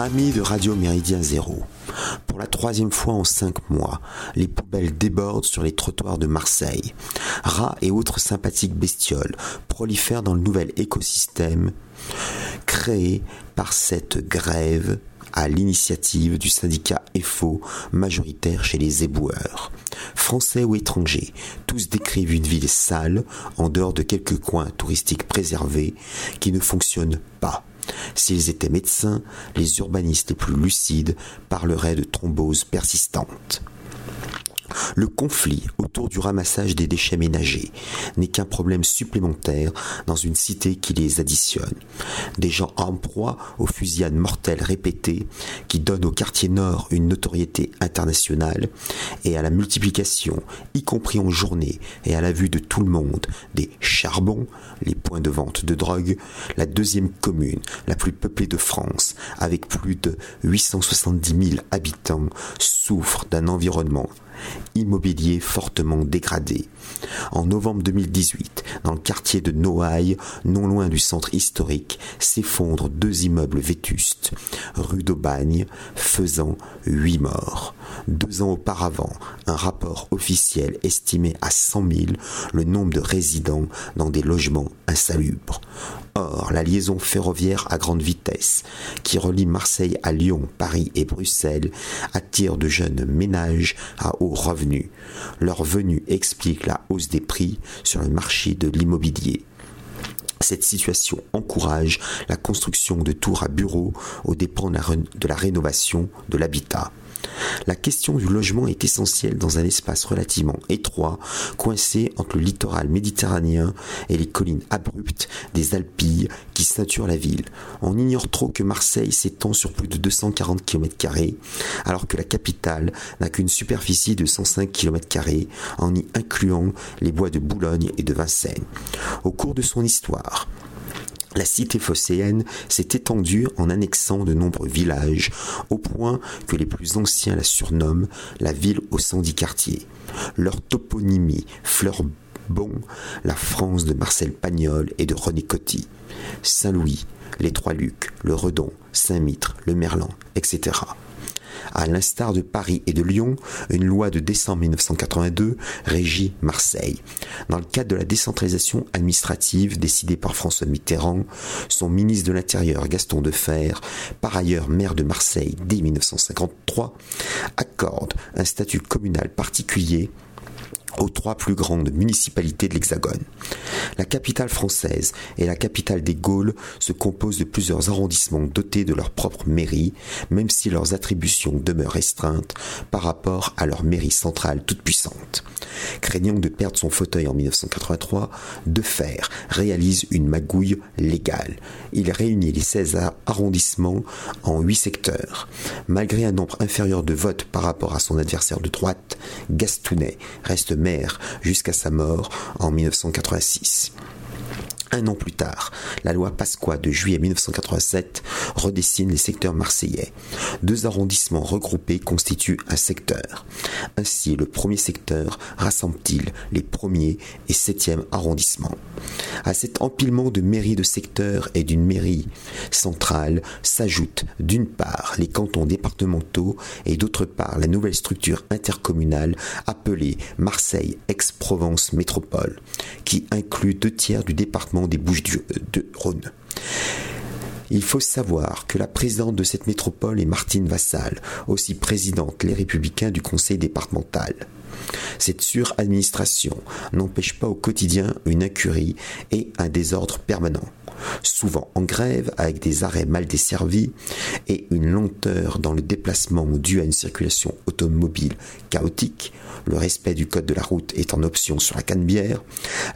Amis de Radio Méridien Zéro, pour la troisième fois en cinq mois, les poubelles débordent sur les trottoirs de Marseille. Rats et autres sympathiques bestioles prolifèrent dans le nouvel écosystème créé par cette grève à l'initiative du syndicat EFO majoritaire chez les éboueurs. Français ou étrangers, tous décrivent une ville sale, en dehors de quelques coins touristiques préservés, qui ne fonctionnent pas. S'ils étaient médecins, les urbanistes les plus lucides parleraient de thrombose persistante. Le conflit autour du ramassage des déchets ménagers n'est qu'un problème supplémentaire dans une cité qui les additionne. Des gens en proie aux fusillades mortelles répétées qui donnent au quartier nord une notoriété internationale et à la multiplication, y compris en journée et à la vue de tout le monde, des charbons, les points de vente de drogue, la deuxième commune la plus peuplée de France, avec plus de 870 000 habitants, souffre d'un environnement immobilier fortement dégradé. En novembre 2018, dans le quartier de Noailles, non loin du centre historique, s'effondrent deux immeubles vétustes, rue d'Aubagne, faisant huit morts. Deux ans auparavant, un rapport officiel estimait à 100 000 le nombre de résidents dans des logements insalubres. Or, la liaison ferroviaire à grande vitesse, qui relie Marseille à Lyon, Paris et Bruxelles, attire de jeunes ménages à haut revenu. Leur venue explique la hausse des prix sur le marché de l'immobilier. Cette situation encourage la construction de tours à bureaux aux dépens de la rénovation de l'habitat. La question du logement est essentielle dans un espace relativement étroit, coincé entre le littoral méditerranéen et les collines abruptes des Alpilles qui ceinturent la ville. On ignore trop que Marseille s'étend sur plus de 240 km, alors que la capitale n'a qu'une superficie de 105 km, en y incluant les bois de Boulogne et de Vincennes. Au cours de son histoire, la cité phocéenne s'est étendue en annexant de nombreux villages, au point que les plus anciens la surnomment la ville aux 110 quartiers. Leur toponymie fleure bon la France de Marcel Pagnol et de René Coty. Saint-Louis, les Trois-Lucs, le Redon, Saint-Mitre, le Merlan, etc. À l'instar de Paris et de Lyon, une loi de décembre 1982 régit Marseille. Dans le cadre de la décentralisation administrative décidée par François Mitterrand, son ministre de l'Intérieur Gaston Defer, par ailleurs maire de Marseille dès 1953, accorde un statut communal particulier aux trois plus grandes municipalités de l'Hexagone. La capitale française et la capitale des Gaules se composent de plusieurs arrondissements dotés de leur propre mairie, même si leurs attributions demeurent restreintes par rapport à leur mairie centrale toute puissante. Craignant de perdre son fauteuil en 1983, Defer réalise une magouille légale. Il réunit les 16 arrondissements en 8 secteurs. Malgré un nombre inférieur de votes par rapport à son adversaire de droite, Gastounet reste jusqu'à sa mort en 1986. Un an plus tard, la loi Pasqua de juillet 1987 redessine les secteurs marseillais. Deux arrondissements regroupés constituent un secteur. Ainsi, le premier secteur rassemble-t-il les premiers et septièmes arrondissements. À cet empilement de mairies de secteurs et d'une mairie centrale s'ajoutent d'une part les cantons départementaux et d'autre part la nouvelle structure intercommunale appelée Marseille Aix-Provence Métropole, qui inclut deux tiers du département des Bouches du, euh. Il faut savoir que la présidente de cette métropole est Martine Vassal, aussi présidente Les Républicains du conseil départemental. Cette suradministration n'empêche pas au quotidien une incurie et un désordre permanent, souvent en grève avec des arrêts mal desservis et une lenteur dans le déplacement dû à une circulation automobile chaotique, le respect du code de la route est en option sur la canne-bière,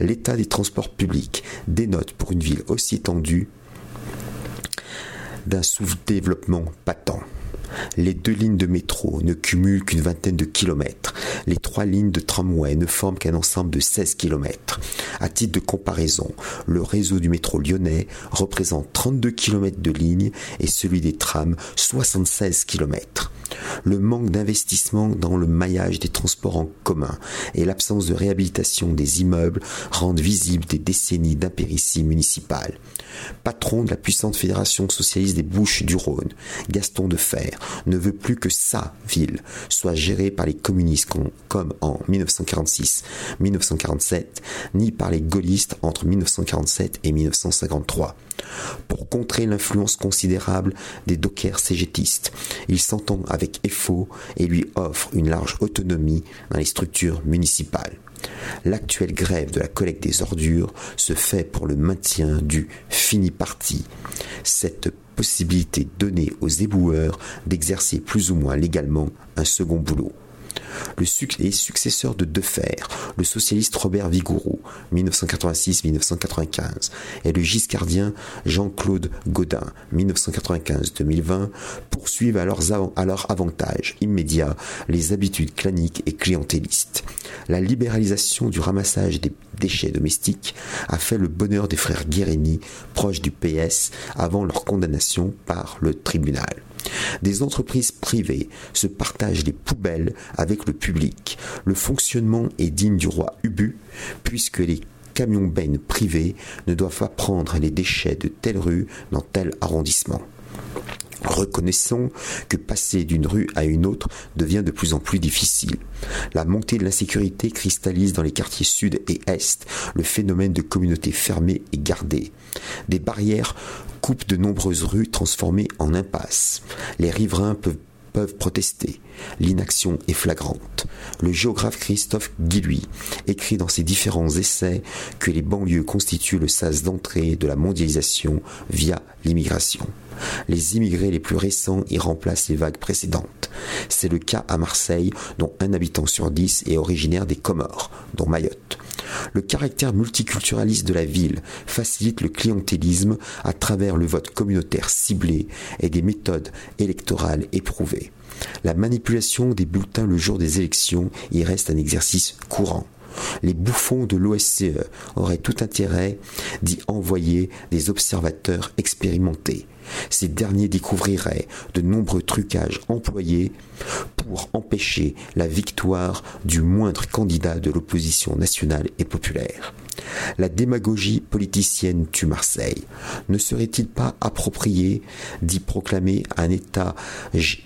l'état des transports publics dénote pour une ville aussi étendue d'un sous-développement patent. Les deux lignes de métro ne cumulent qu'une vingtaine de kilomètres. Les trois lignes de tramway ne forment qu'un ensemble de 16 kilomètres. À titre de comparaison, le réseau du métro lyonnais représente 32 kilomètres de ligne et celui des trams 76 kilomètres. Le manque d'investissement dans le maillage des transports en commun et l'absence de réhabilitation des immeubles rendent visibles des décennies d'impéritie municipale. Patron de la puissante fédération socialiste des Bouches du Rhône, Gaston de Fer ne veut plus que sa ville soit gérée par les communistes comme en 1946-1947, ni par les gaullistes entre 1947 et 1953. Pour contrer l'influence considérable des dockers cégétistes, il s'entend avec EFO et lui offre une large autonomie dans les structures municipales. L'actuelle grève de la collecte des ordures se fait pour le maintien du fini parti. Cette possibilité donnée aux éboueurs d'exercer plus ou moins légalement un second boulot le successeur de Defer, le socialiste Robert Vigouroux, 1986-1995, et le giscardien Jean-Claude Gaudin, 1995-2020, poursuivent à, à leur avantage immédiat les habitudes claniques et clientélistes. La libéralisation du ramassage des déchets domestiques a fait le bonheur des frères Guérini, proches du PS, avant leur condamnation par le tribunal. Des entreprises privées se partagent les poubelles avec le public. Le fonctionnement est digne du roi Ubu, puisque les camions bennes privés ne doivent pas prendre les déchets de telle rue dans tel arrondissement. Reconnaissons que passer d'une rue à une autre devient de plus en plus difficile. La montée de l'insécurité cristallise dans les quartiers sud et est le phénomène de communautés fermées et gardées. Des barrières coupent de nombreuses rues transformées en impasses. Les riverains peuvent peuvent protester. L'inaction est flagrante. Le géographe Christophe Guilluy écrit dans ses différents essais que les banlieues constituent le sas d'entrée de la mondialisation via l'immigration. Les immigrés les plus récents y remplacent les vagues précédentes. C'est le cas à Marseille, dont un habitant sur dix est originaire des Comores, dont Mayotte. Le caractère multiculturaliste de la ville facilite le clientélisme à travers le vote communautaire ciblé et des méthodes électorales éprouvées. La manipulation des bulletins le jour des élections y reste un exercice courant. Les bouffons de l'OSCE auraient tout intérêt d'y envoyer des observateurs expérimentés. Ces derniers découvriraient de nombreux trucages employés pour empêcher la victoire du moindre candidat de l'opposition nationale et populaire. La démagogie politicienne tue Marseille. Ne serait-il pas approprié d'y proclamer un état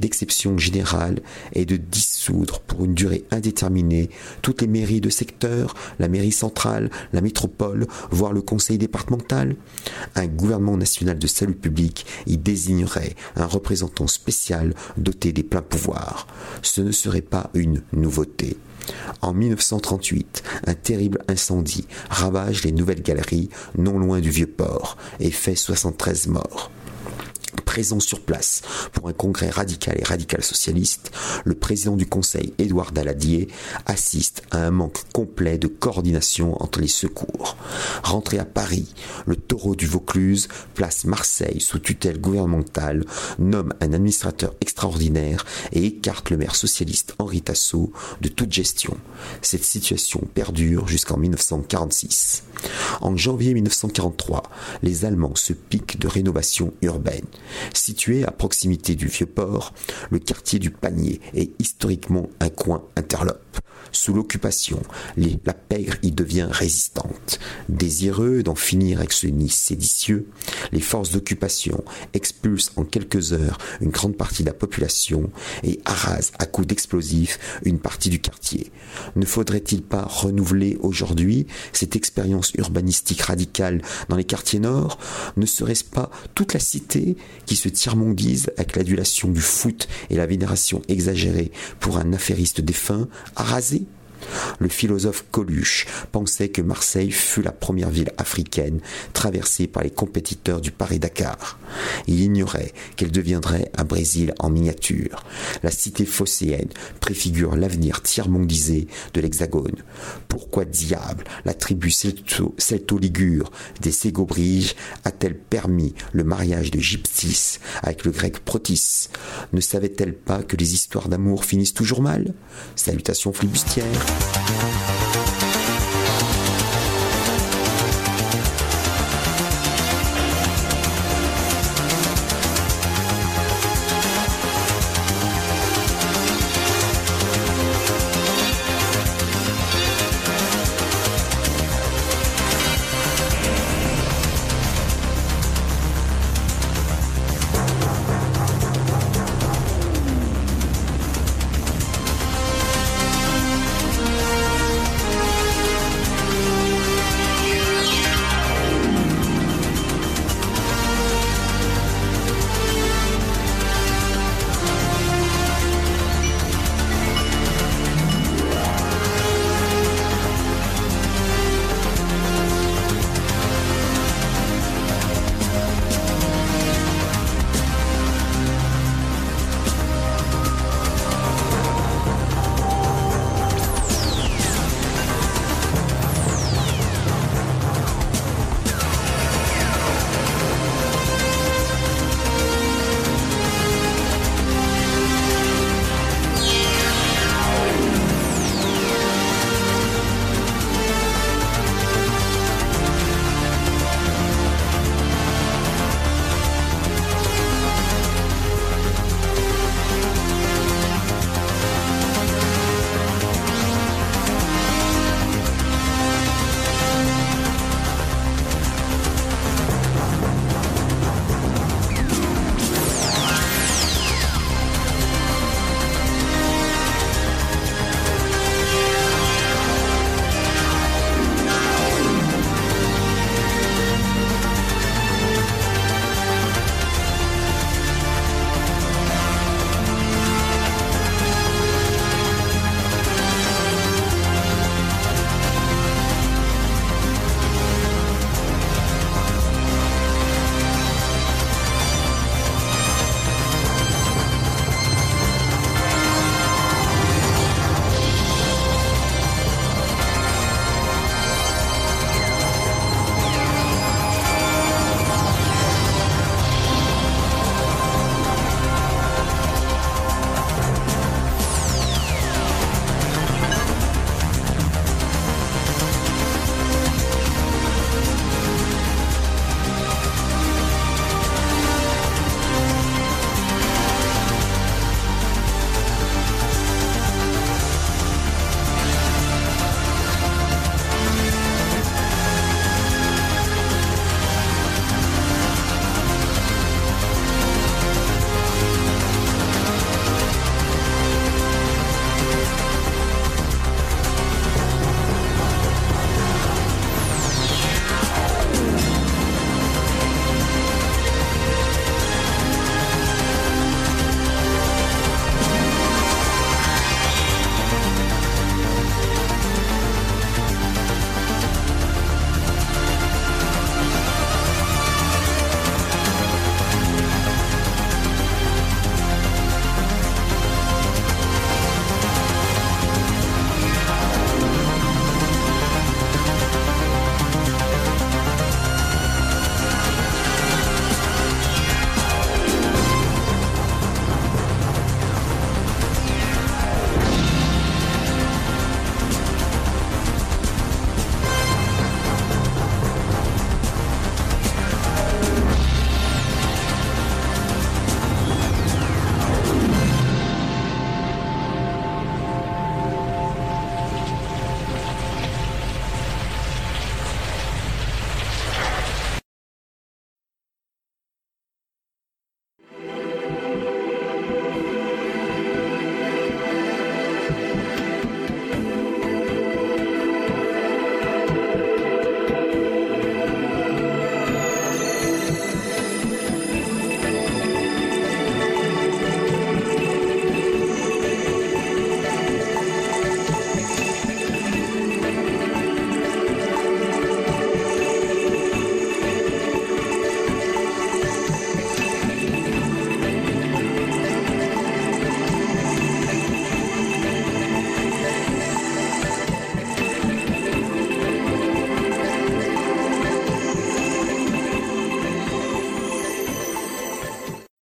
d'exception générale et de dissoudre pour une durée indéterminée toutes les mairies de secteur, la mairie centrale, la métropole, voire le conseil départemental? Un gouvernement national de salut public y désignerait un représentant spécial doté des pleins pouvoirs. Ce ne serait pas une nouveauté. En 1938, un terrible incendie ravage les nouvelles galeries non loin du vieux port et fait 73 morts présent sur place pour un congrès radical et radical socialiste, le président du conseil, Édouard Daladier, assiste à un manque complet de coordination entre les secours. Rentré à Paris, le taureau du Vaucluse place Marseille sous tutelle gouvernementale, nomme un administrateur extraordinaire et écarte le maire socialiste Henri Tassot de toute gestion. Cette situation perdure jusqu'en 1946. En janvier 1943, les Allemands se piquent de rénovation urbaine. Situé à proximité du vieux port, le quartier du Panier est historiquement un coin interlope. Sous l'occupation, la pègre y devient résistante. Désireux d'en finir avec ce nid séditieux, les forces d'occupation expulsent en quelques heures une grande partie de la population et arrasent à coups d'explosifs une partie du quartier. Ne faudrait-il pas renouveler aujourd'hui cette expérience urbanistique radicale dans les quartiers nord? Ne serait-ce pas toute la cité qui se tiers-mondise avec l'adulation du foot et la vénération exagérée pour un affairiste défunt, ahazi le philosophe Coluche pensait que Marseille fut la première ville africaine traversée par les compétiteurs du Paris-Dakar. Il ignorait qu'elle deviendrait un Brésil en miniature. La cité phocéenne préfigure l'avenir tiers-mondisé de l'Hexagone. Pourquoi diable la tribu celto-ligure des Ségobriges a-t-elle permis le mariage de Gypsis avec le grec Protis? Ne savait-elle pas que les histoires d'amour finissent toujours mal? Salutations flibustières. Thank you.